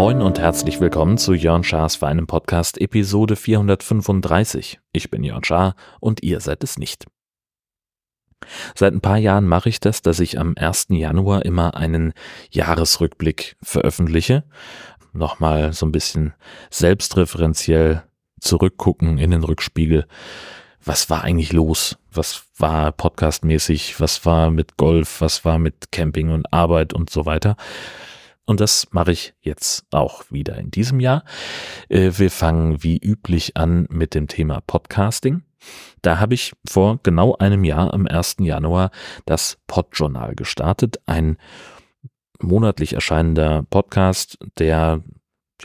Moin und herzlich willkommen zu Jörn Schars für einen Podcast Episode 435. Ich bin Jörn Schaar und ihr seid es nicht. Seit ein paar Jahren mache ich das, dass ich am 1. Januar immer einen Jahresrückblick veröffentliche. Nochmal so ein bisschen selbstreferenziell zurückgucken in den Rückspiegel. Was war eigentlich los? Was war podcastmäßig? Was war mit Golf? Was war mit Camping und Arbeit und so weiter? Und das mache ich jetzt auch wieder in diesem Jahr. Äh, wir fangen wie üblich an mit dem Thema Podcasting. Da habe ich vor genau einem Jahr am 1. Januar das Podjournal gestartet, ein monatlich erscheinender Podcast, der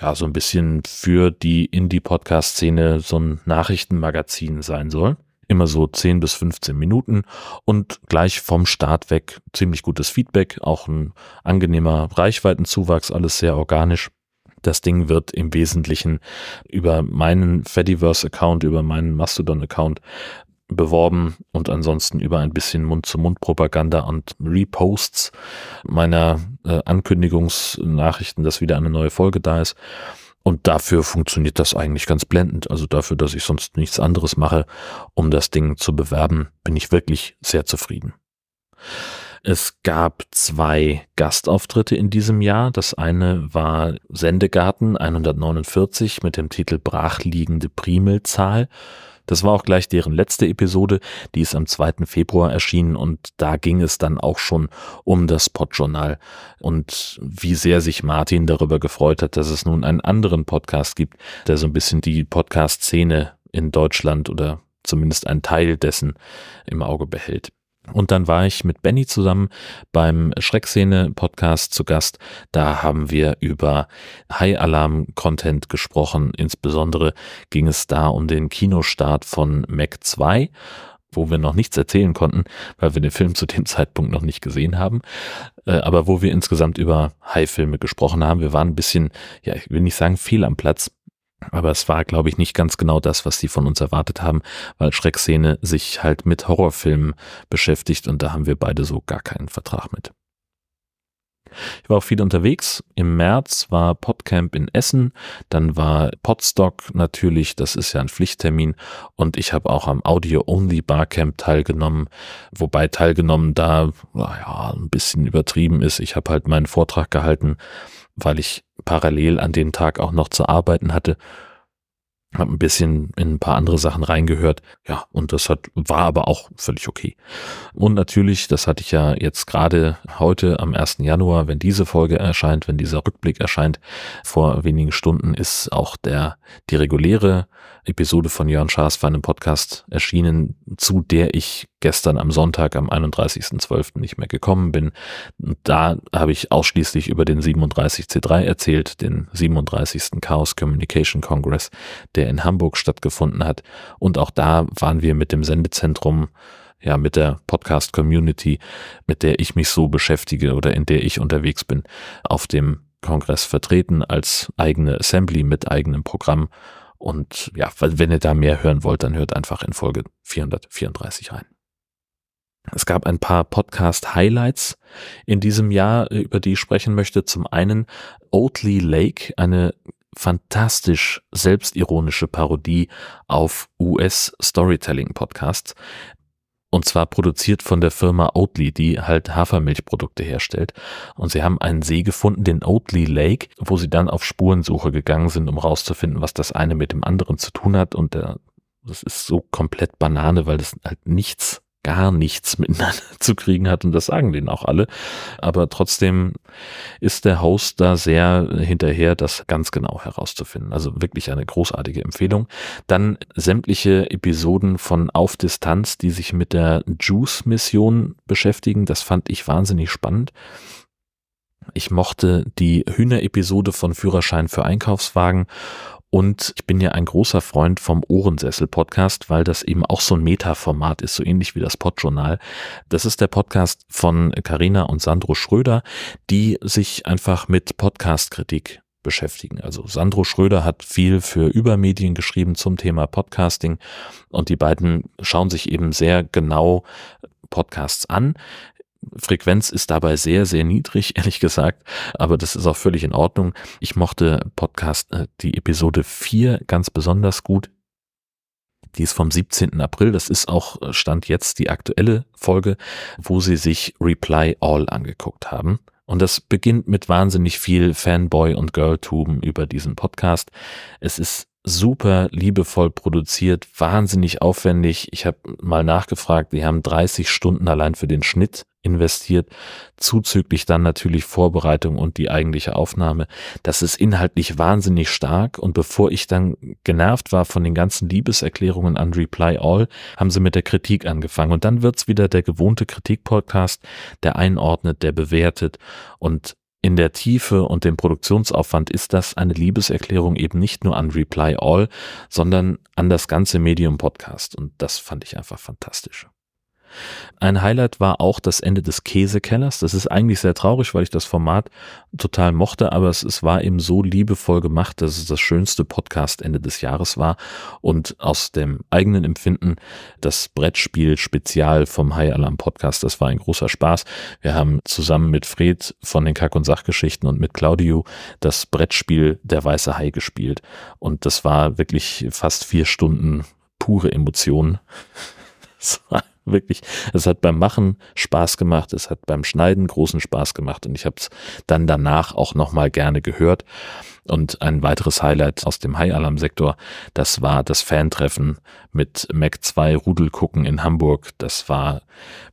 ja so ein bisschen für die Indie-Podcast-Szene so ein Nachrichtenmagazin sein soll immer so 10 bis 15 Minuten und gleich vom Start weg ziemlich gutes Feedback, auch ein angenehmer Reichweitenzuwachs, alles sehr organisch. Das Ding wird im Wesentlichen über meinen Fediverse-Account, über meinen Mastodon-Account beworben und ansonsten über ein bisschen Mund-zu-Mund-Propaganda und Reposts meiner äh, Ankündigungsnachrichten, dass wieder eine neue Folge da ist. Und dafür funktioniert das eigentlich ganz blendend. Also dafür, dass ich sonst nichts anderes mache, um das Ding zu bewerben, bin ich wirklich sehr zufrieden. Es gab zwei Gastauftritte in diesem Jahr. Das eine war Sendegarten 149 mit dem Titel Brachliegende Primelzahl. Das war auch gleich deren letzte Episode, die ist am 2. Februar erschienen und da ging es dann auch schon um das Podjournal und wie sehr sich Martin darüber gefreut hat, dass es nun einen anderen Podcast gibt, der so ein bisschen die Podcast-Szene in Deutschland oder zumindest einen Teil dessen im Auge behält. Und dann war ich mit Benny zusammen beim Schreckszene-Podcast zu Gast. Da haben wir über High-Alarm-Content gesprochen. Insbesondere ging es da um den Kinostart von Mac 2 wo wir noch nichts erzählen konnten, weil wir den Film zu dem Zeitpunkt noch nicht gesehen haben, äh, aber wo wir insgesamt über High-Filme gesprochen haben. Wir waren ein bisschen, ja, ich will nicht sagen fehl am Platz, aber es war, glaube ich, nicht ganz genau das, was die von uns erwartet haben, weil Schreckszene sich halt mit Horrorfilmen beschäftigt und da haben wir beide so gar keinen Vertrag mit. Ich war auch viel unterwegs. Im März war Podcamp in Essen, dann war Podstock natürlich, das ist ja ein Pflichttermin und ich habe auch am Audio-Only Barcamp teilgenommen, wobei teilgenommen da ja, ein bisschen übertrieben ist. Ich habe halt meinen Vortrag gehalten, weil ich parallel an dem Tag auch noch zu arbeiten hatte habe ein bisschen in ein paar andere Sachen reingehört. Ja, und das hat, war aber auch völlig okay. Und natürlich, das hatte ich ja jetzt gerade heute am 1. Januar, wenn diese Folge erscheint, wenn dieser Rückblick erscheint, vor wenigen Stunden ist auch der, die reguläre Episode von Jörn Schaas für einen Podcast erschienen, zu der ich gestern am Sonntag, am 31.12. nicht mehr gekommen bin. Da habe ich ausschließlich über den 37C3 erzählt, den 37. Chaos Communication Congress, der in Hamburg stattgefunden hat. Und auch da waren wir mit dem Sendezentrum ja, mit der Podcast-Community, mit der ich mich so beschäftige oder in der ich unterwegs bin, auf dem Kongress vertreten als eigene Assembly mit eigenem Programm und ja, wenn ihr da mehr hören wollt, dann hört einfach in Folge 434 rein. Es gab ein paar Podcast-Highlights in diesem Jahr, über die ich sprechen möchte. Zum einen Oatly Lake, eine fantastisch selbstironische Parodie auf US-Storytelling-Podcasts. Und zwar produziert von der Firma Oatly, die halt Hafermilchprodukte herstellt. Und sie haben einen See gefunden, den Oatly Lake, wo sie dann auf Spurensuche gegangen sind, um rauszufinden, was das eine mit dem anderen zu tun hat. Und der, das ist so komplett Banane, weil das halt nichts gar nichts miteinander zu kriegen hat und das sagen denen auch alle. Aber trotzdem ist der Host da sehr hinterher, das ganz genau herauszufinden. Also wirklich eine großartige Empfehlung. Dann sämtliche Episoden von Auf Distanz, die sich mit der Juice-Mission beschäftigen. Das fand ich wahnsinnig spannend. Ich mochte die Hühner-Episode von Führerschein für Einkaufswagen und ich bin ja ein großer Freund vom Ohrensessel-Podcast, weil das eben auch so ein Meta-Format ist, so ähnlich wie das Podjournal. Das ist der Podcast von Carina und Sandro Schröder, die sich einfach mit Podcast-Kritik beschäftigen. Also Sandro Schröder hat viel für Übermedien geschrieben zum Thema Podcasting und die beiden schauen sich eben sehr genau Podcasts an. Frequenz ist dabei sehr, sehr niedrig, ehrlich gesagt, aber das ist auch völlig in Ordnung. Ich mochte Podcast, äh, die Episode 4 ganz besonders gut. Die ist vom 17. April. Das ist auch äh, Stand jetzt die aktuelle Folge, wo sie sich Reply All angeguckt haben. Und das beginnt mit wahnsinnig viel Fanboy und Girltum über diesen Podcast. Es ist super liebevoll produziert, wahnsinnig aufwendig. Ich habe mal nachgefragt, die haben 30 Stunden allein für den Schnitt investiert, zuzüglich dann natürlich Vorbereitung und die eigentliche Aufnahme. Das ist inhaltlich wahnsinnig stark und bevor ich dann genervt war von den ganzen Liebeserklärungen an Reply All, haben sie mit der Kritik angefangen und dann wird's wieder der gewohnte Kritikpodcast, der einordnet, der bewertet und in der Tiefe und dem Produktionsaufwand ist das eine Liebeserklärung eben nicht nur an Reply All, sondern an das ganze Medium Podcast. Und das fand ich einfach fantastisch. Ein Highlight war auch das Ende des Käsekellers. Das ist eigentlich sehr traurig, weil ich das Format total mochte, aber es, es war eben so liebevoll gemacht, dass es das schönste Podcast-Ende des Jahres war und aus dem eigenen Empfinden das Brettspiel Spezial vom High Alarm Podcast, das war ein großer Spaß. Wir haben zusammen mit Fred von den Kack- und Sachgeschichten und mit Claudio das Brettspiel Der Weiße Hai gespielt und das war wirklich fast vier Stunden pure Emotionen. Es war wirklich, es hat beim Machen Spaß gemacht, es hat beim Schneiden großen Spaß gemacht und ich habe es dann danach auch nochmal gerne gehört. Und ein weiteres Highlight aus dem High-Alarm-Sektor, das war das Fantreffen mit Mac 2 Rudelgucken in Hamburg. Das war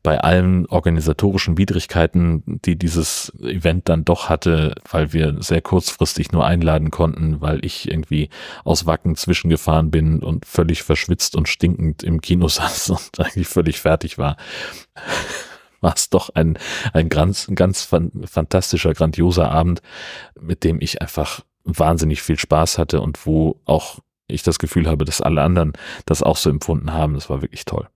bei allen organisatorischen Widrigkeiten, die dieses Event dann doch hatte, weil wir sehr kurzfristig nur einladen konnten, weil ich irgendwie aus Wacken zwischengefahren bin und völlig verschwitzt und stinkend im Kino saß und eigentlich völlig fertig war war es doch ein, ein ganz, ganz fantastischer, grandioser Abend, mit dem ich einfach wahnsinnig viel Spaß hatte und wo auch ich das Gefühl habe, dass alle anderen das auch so empfunden haben. Das war wirklich toll.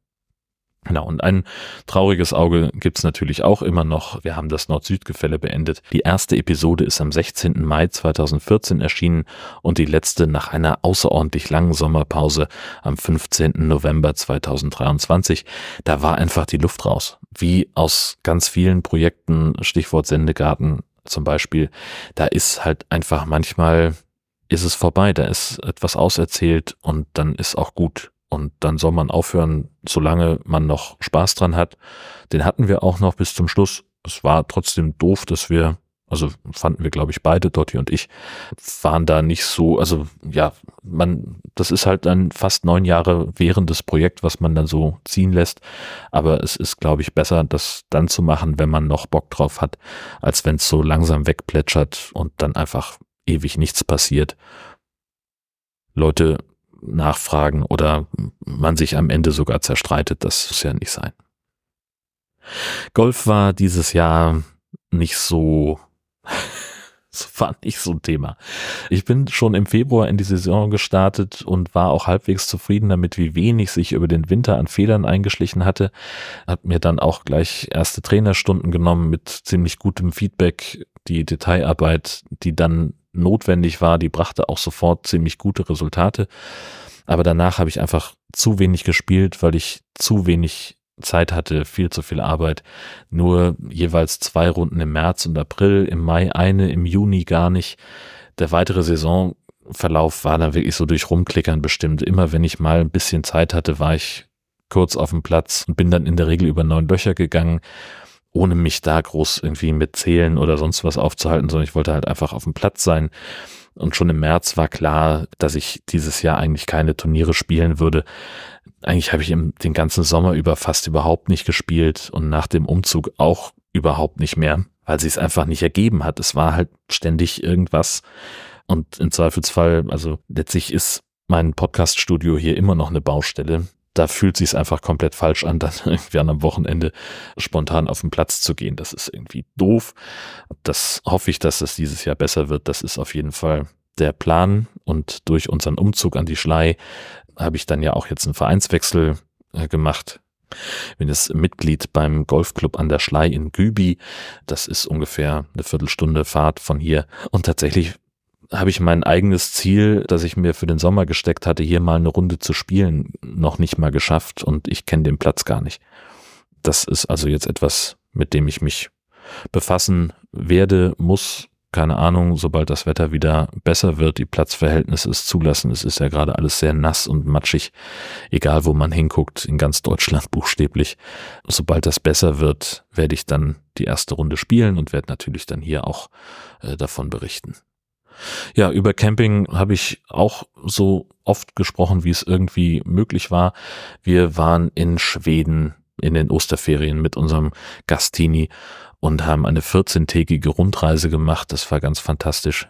Genau, und ein trauriges Auge gibt's natürlich auch immer noch. Wir haben das Nord-Süd-Gefälle beendet. Die erste Episode ist am 16. Mai 2014 erschienen und die letzte nach einer außerordentlich langen Sommerpause am 15. November 2023. Da war einfach die Luft raus. Wie aus ganz vielen Projekten, Stichwort Sendegarten zum Beispiel, da ist halt einfach manchmal ist es vorbei, da ist etwas auserzählt und dann ist auch gut. Und dann soll man aufhören, solange man noch Spaß dran hat. Den hatten wir auch noch bis zum Schluss. Es war trotzdem doof, dass wir, also fanden wir, glaube ich, beide, Dotti und ich, waren da nicht so, also ja, man, das ist halt ein fast neun Jahre währendes Projekt, was man dann so ziehen lässt. Aber es ist, glaube ich, besser, das dann zu machen, wenn man noch Bock drauf hat, als wenn es so langsam wegplätschert und dann einfach ewig nichts passiert. Leute nachfragen oder man sich am Ende sogar zerstreitet. Das muss ja nicht sein. Golf war dieses Jahr nicht so, war nicht so ein Thema. Ich bin schon im Februar in die Saison gestartet und war auch halbwegs zufrieden damit, wie wenig sich über den Winter an Federn eingeschlichen hatte. Hat mir dann auch gleich erste Trainerstunden genommen mit ziemlich gutem Feedback. Die Detailarbeit, die dann notwendig war, die brachte auch sofort ziemlich gute Resultate. Aber danach habe ich einfach zu wenig gespielt, weil ich zu wenig Zeit hatte, viel zu viel Arbeit. Nur jeweils zwei Runden im März und April, im Mai eine, im Juni gar nicht. Der weitere Saisonverlauf war dann wirklich so durch Rumklickern bestimmt. Immer wenn ich mal ein bisschen Zeit hatte, war ich kurz auf dem Platz und bin dann in der Regel über neun Löcher gegangen ohne mich da groß irgendwie mit Zählen oder sonst was aufzuhalten, sondern ich wollte halt einfach auf dem Platz sein. Und schon im März war klar, dass ich dieses Jahr eigentlich keine Turniere spielen würde. Eigentlich habe ich im, den ganzen Sommer über fast überhaupt nicht gespielt und nach dem Umzug auch überhaupt nicht mehr, weil sie es einfach nicht ergeben hat. Es war halt ständig irgendwas. Und im Zweifelsfall, also letztlich ist mein Podcaststudio hier immer noch eine Baustelle da fühlt sich einfach komplett falsch an, dann irgendwie an einem Wochenende spontan auf den Platz zu gehen. Das ist irgendwie doof. Das hoffe ich, dass es dieses Jahr besser wird. Das ist auf jeden Fall der Plan. Und durch unseren Umzug an die Schlei habe ich dann ja auch jetzt einen Vereinswechsel äh, gemacht. Bin jetzt Mitglied beim Golfclub an der Schlei in Gübi. Das ist ungefähr eine Viertelstunde Fahrt von hier. Und tatsächlich habe ich mein eigenes Ziel, das ich mir für den Sommer gesteckt hatte, hier mal eine Runde zu spielen, noch nicht mal geschafft und ich kenne den Platz gar nicht. Das ist also jetzt etwas, mit dem ich mich befassen werde, muss, keine Ahnung, sobald das Wetter wieder besser wird, die Platzverhältnisse es zulassen. Es ist ja gerade alles sehr nass und matschig, egal wo man hinguckt, in ganz Deutschland buchstäblich. Sobald das besser wird, werde ich dann die erste Runde spielen und werde natürlich dann hier auch äh, davon berichten. Ja, über Camping habe ich auch so oft gesprochen, wie es irgendwie möglich war. Wir waren in Schweden in den Osterferien mit unserem Gastini und haben eine 14-tägige Rundreise gemacht. Das war ganz fantastisch.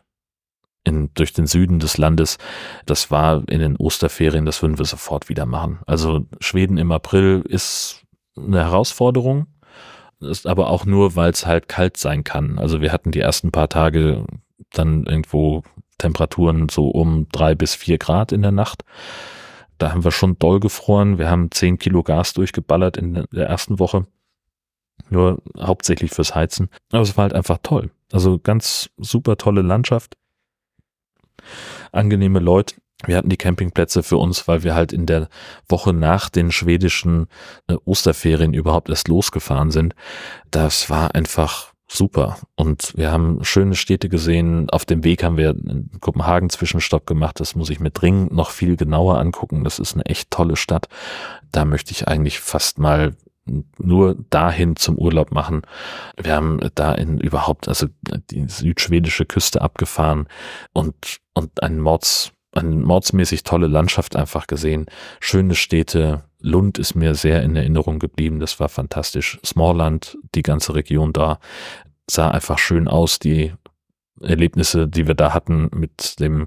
In, durch den Süden des Landes. Das war in den Osterferien, das würden wir sofort wieder machen. Also Schweden im April ist eine Herausforderung, ist aber auch nur, weil es halt kalt sein kann. Also wir hatten die ersten paar Tage dann irgendwo Temperaturen so um drei bis vier Grad in der Nacht. Da haben wir schon doll gefroren. Wir haben zehn Kilo Gas durchgeballert in der ersten Woche. Nur hauptsächlich fürs Heizen. Aber es war halt einfach toll. Also ganz super tolle Landschaft. Angenehme Leute. Wir hatten die Campingplätze für uns, weil wir halt in der Woche nach den schwedischen äh, Osterferien überhaupt erst losgefahren sind. Das war einfach super. Und wir haben schöne Städte gesehen. Auf dem Weg haben wir in Kopenhagen Zwischenstopp gemacht. Das muss ich mir dringend noch viel genauer angucken. Das ist eine echt tolle Stadt. Da möchte ich eigentlich fast mal nur dahin zum Urlaub machen. Wir haben da in überhaupt, also die südschwedische Küste abgefahren und, und ein Mords, eine mordsmäßig tolle Landschaft einfach gesehen. Schöne Städte. Lund ist mir sehr in Erinnerung geblieben. Das war fantastisch. Smallland, die ganze Region da sah einfach schön aus. Die Erlebnisse, die wir da hatten mit dem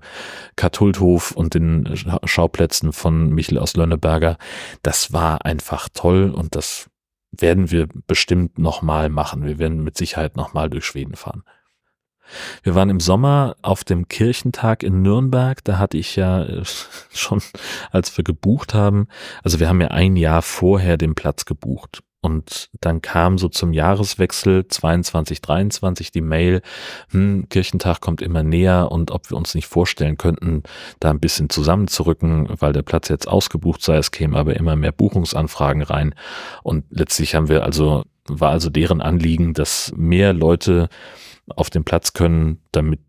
Katulthof und den Schauplätzen von Michel aus Lönneberger, das war einfach toll und das werden wir bestimmt nochmal machen. Wir werden mit Sicherheit nochmal durch Schweden fahren. Wir waren im Sommer auf dem Kirchentag in Nürnberg. Da hatte ich ja äh, schon, als wir gebucht haben, also wir haben ja ein Jahr vorher den Platz gebucht. Und dann kam so zum Jahreswechsel 22, 23 die Mail, hm, Kirchentag kommt immer näher und ob wir uns nicht vorstellen könnten, da ein bisschen zusammenzurücken, weil der Platz jetzt ausgebucht sei. Es kämen aber immer mehr Buchungsanfragen rein. Und letztlich haben wir also, war also deren Anliegen, dass mehr Leute auf den Platz können, damit,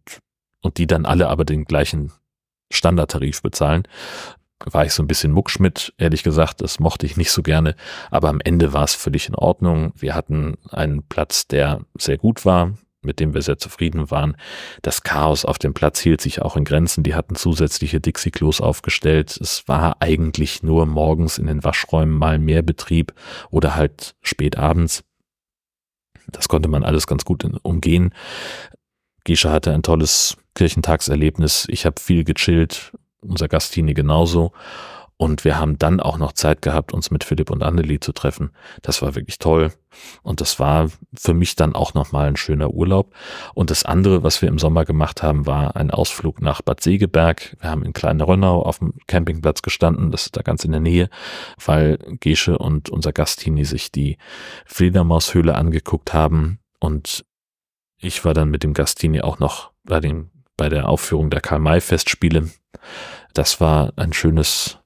und die dann alle aber den gleichen Standardtarif bezahlen, war ich so ein bisschen muckschmidt, ehrlich gesagt, das mochte ich nicht so gerne, aber am Ende war es völlig in Ordnung. Wir hatten einen Platz, der sehr gut war, mit dem wir sehr zufrieden waren. Das Chaos auf dem Platz hielt sich auch in Grenzen. Die hatten zusätzliche Dixie-Klos aufgestellt. Es war eigentlich nur morgens in den Waschräumen mal mehr Betrieb oder halt spät abends. Das konnte man alles ganz gut umgehen. Gisha hatte ein tolles Kirchentagserlebnis. Ich habe viel gechillt, unser Gastini genauso. Und wir haben dann auch noch Zeit gehabt, uns mit Philipp und Annelie zu treffen. Das war wirklich toll. Und das war für mich dann auch nochmal ein schöner Urlaub. Und das andere, was wir im Sommer gemacht haben, war ein Ausflug nach Bad Segeberg. Wir haben in Kleine Rönnau auf dem Campingplatz gestanden. Das ist da ganz in der Nähe, weil Gesche und unser Gastini sich die Fledermaushöhle angeguckt haben. Und ich war dann mit dem Gastini auch noch bei dem bei der Aufführung der Karl-May-Festspiele. Das war ein schönes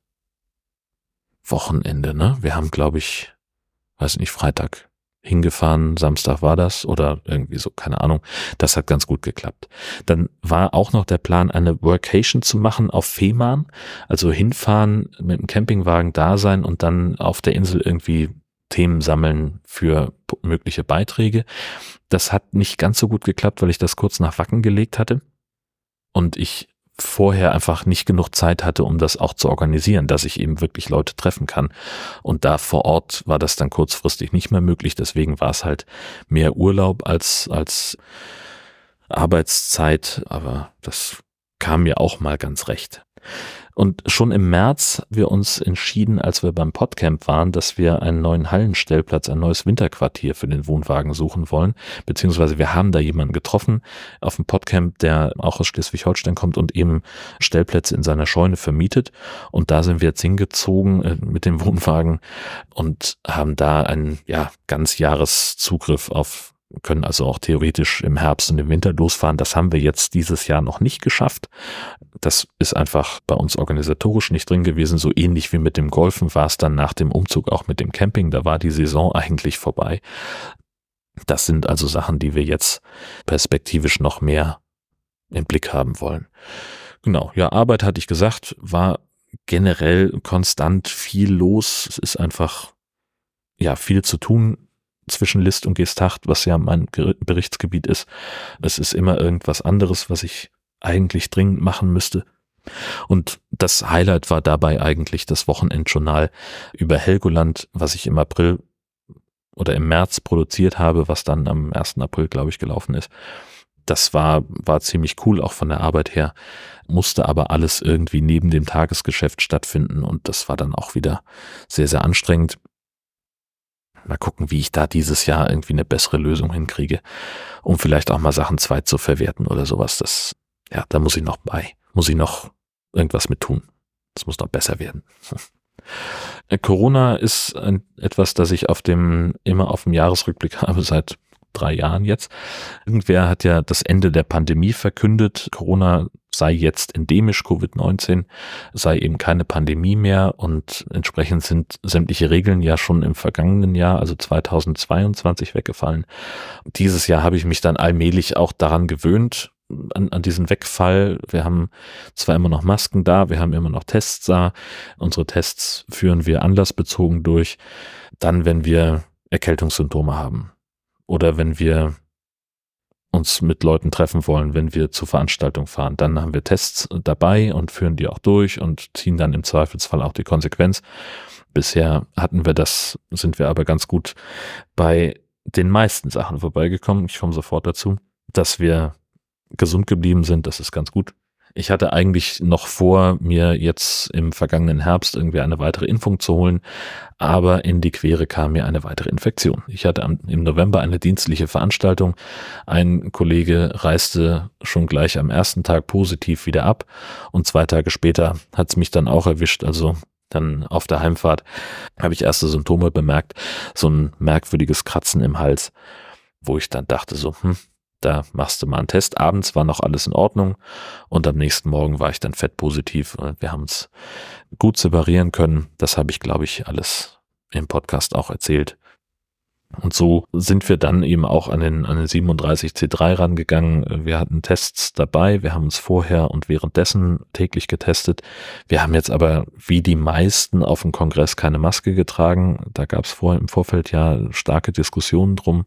Wochenende, ne? Wir haben, glaube ich, weiß nicht, Freitag hingefahren, Samstag war das oder irgendwie so, keine Ahnung. Das hat ganz gut geklappt. Dann war auch noch der Plan, eine Workation zu machen auf Fehmarn, also hinfahren, mit dem Campingwagen da sein und dann auf der Insel irgendwie Themen sammeln für mögliche Beiträge. Das hat nicht ganz so gut geklappt, weil ich das kurz nach Wacken gelegt hatte und ich vorher einfach nicht genug Zeit hatte, um das auch zu organisieren, dass ich eben wirklich Leute treffen kann. Und da vor Ort war das dann kurzfristig nicht mehr möglich. Deswegen war es halt mehr Urlaub als, als Arbeitszeit. Aber das kam mir auch mal ganz recht. Und schon im März wir uns entschieden, als wir beim Podcamp waren, dass wir einen neuen Hallenstellplatz, ein neues Winterquartier für den Wohnwagen suchen wollen. Beziehungsweise wir haben da jemanden getroffen auf dem Podcamp, der auch aus Schleswig-Holstein kommt und eben Stellplätze in seiner Scheune vermietet. Und da sind wir jetzt hingezogen äh, mit dem Wohnwagen und haben da einen, ja, ganz Jahreszugriff auf können also auch theoretisch im Herbst und im Winter losfahren. Das haben wir jetzt dieses Jahr noch nicht geschafft. Das ist einfach bei uns organisatorisch nicht drin gewesen. So ähnlich wie mit dem Golfen war es dann nach dem Umzug auch mit dem Camping. Da war die Saison eigentlich vorbei. Das sind also Sachen, die wir jetzt perspektivisch noch mehr im Blick haben wollen. Genau, ja, Arbeit hatte ich gesagt, war generell konstant viel los. Es ist einfach, ja, viel zu tun zwischen List und Gestacht, was ja mein Berichtsgebiet ist. Es ist immer irgendwas anderes, was ich eigentlich dringend machen müsste. Und das Highlight war dabei eigentlich das Wochenendjournal über Helgoland, was ich im April oder im März produziert habe, was dann am 1. April, glaube ich, gelaufen ist. Das war, war ziemlich cool, auch von der Arbeit her, musste aber alles irgendwie neben dem Tagesgeschäft stattfinden und das war dann auch wieder sehr, sehr anstrengend. Mal gucken, wie ich da dieses Jahr irgendwie eine bessere Lösung hinkriege, um vielleicht auch mal Sachen zweit zu verwerten oder sowas. Das, ja, da muss ich noch bei, muss ich noch irgendwas mit tun. Das muss noch besser werden. Corona ist ein, etwas, das ich auf dem, immer auf dem Jahresrückblick habe seit drei Jahren jetzt. Irgendwer hat ja das Ende der Pandemie verkündet. Corona sei jetzt endemisch, Covid-19 sei eben keine Pandemie mehr und entsprechend sind sämtliche Regeln ja schon im vergangenen Jahr, also 2022 weggefallen. Dieses Jahr habe ich mich dann allmählich auch daran gewöhnt, an, an diesen Wegfall. Wir haben zwar immer noch Masken da, wir haben immer noch Tests da. Unsere Tests führen wir anlassbezogen durch. Dann, wenn wir Erkältungssymptome haben oder wenn wir uns mit Leuten treffen wollen, wenn wir zur Veranstaltung fahren, dann haben wir Tests dabei und führen die auch durch und ziehen dann im Zweifelsfall auch die Konsequenz. Bisher hatten wir das, sind wir aber ganz gut bei den meisten Sachen vorbeigekommen. Ich komme sofort dazu, dass wir gesund geblieben sind. Das ist ganz gut. Ich hatte eigentlich noch vor, mir jetzt im vergangenen Herbst irgendwie eine weitere Impfung zu holen, aber in die Quere kam mir eine weitere Infektion. Ich hatte im November eine dienstliche Veranstaltung. Ein Kollege reiste schon gleich am ersten Tag positiv wieder ab und zwei Tage später hat es mich dann auch erwischt. Also dann auf der Heimfahrt habe ich erste Symptome bemerkt, so ein merkwürdiges Kratzen im Hals, wo ich dann dachte so, hm, da machst du mal einen Test. Abends war noch alles in Ordnung und am nächsten Morgen war ich dann fettpositiv. Wir haben es gut separieren können. Das habe ich, glaube ich, alles im Podcast auch erzählt. Und so sind wir dann eben auch an den, an den 37C3 rangegangen. Wir hatten Tests dabei. Wir haben uns vorher und währenddessen täglich getestet. Wir haben jetzt aber wie die meisten auf dem Kongress keine Maske getragen. Da gab es vorher im Vorfeld ja starke Diskussionen drum.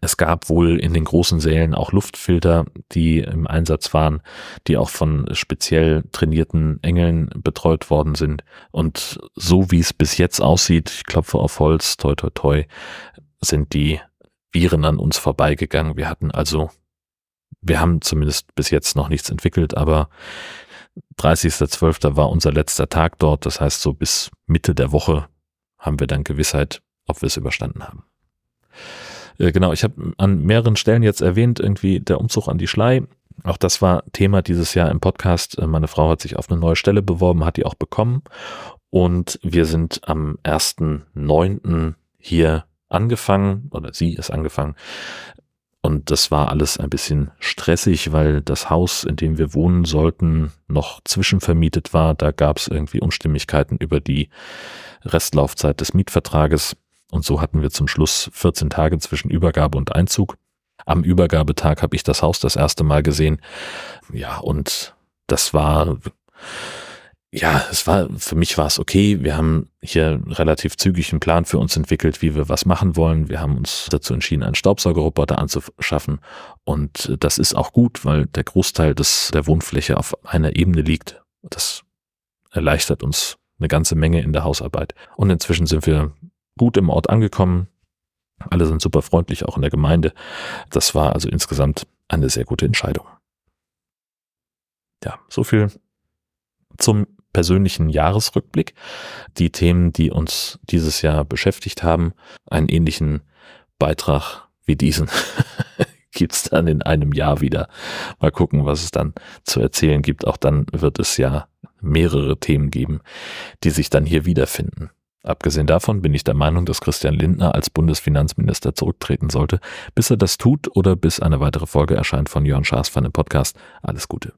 Es gab wohl in den großen Sälen auch Luftfilter, die im Einsatz waren, die auch von speziell trainierten Engeln betreut worden sind. Und so wie es bis jetzt aussieht, ich klopfe auf Holz, toi toi toi, sind die Viren an uns vorbeigegangen. Wir hatten also, wir haben zumindest bis jetzt noch nichts entwickelt, aber 30.12. war unser letzter Tag dort. Das heißt, so bis Mitte der Woche haben wir dann Gewissheit, ob wir es überstanden haben. Äh, genau, ich habe an mehreren Stellen jetzt erwähnt, irgendwie der Umzug an die Schlei. Auch das war Thema dieses Jahr im Podcast. Äh, meine Frau hat sich auf eine neue Stelle beworben, hat die auch bekommen. Und wir sind am 1.9. hier angefangen, oder sie ist angefangen. Und das war alles ein bisschen stressig, weil das Haus, in dem wir wohnen sollten, noch zwischenvermietet war. Da gab es irgendwie Unstimmigkeiten über die Restlaufzeit des Mietvertrages. Und so hatten wir zum Schluss 14 Tage zwischen Übergabe und Einzug. Am Übergabetag habe ich das Haus das erste Mal gesehen. Ja, und das war, ja, es war, für mich war es okay. Wir haben hier relativ zügig einen Plan für uns entwickelt, wie wir was machen wollen. Wir haben uns dazu entschieden, einen Staubsaugerroboter anzuschaffen. Und das ist auch gut, weil der Großteil des, der Wohnfläche auf einer Ebene liegt. Das erleichtert uns eine ganze Menge in der Hausarbeit. Und inzwischen sind wir gut im Ort angekommen. Alle sind super freundlich, auch in der Gemeinde. Das war also insgesamt eine sehr gute Entscheidung. Ja, so viel zum persönlichen Jahresrückblick. Die Themen, die uns dieses Jahr beschäftigt haben, einen ähnlichen Beitrag wie diesen gibt's dann in einem Jahr wieder. Mal gucken, was es dann zu erzählen gibt. Auch dann wird es ja mehrere Themen geben, die sich dann hier wiederfinden. Abgesehen davon bin ich der Meinung, dass Christian Lindner als Bundesfinanzminister zurücktreten sollte. Bis er das tut oder bis eine weitere Folge erscheint von Jörn Schaas von dem Podcast. Alles Gute.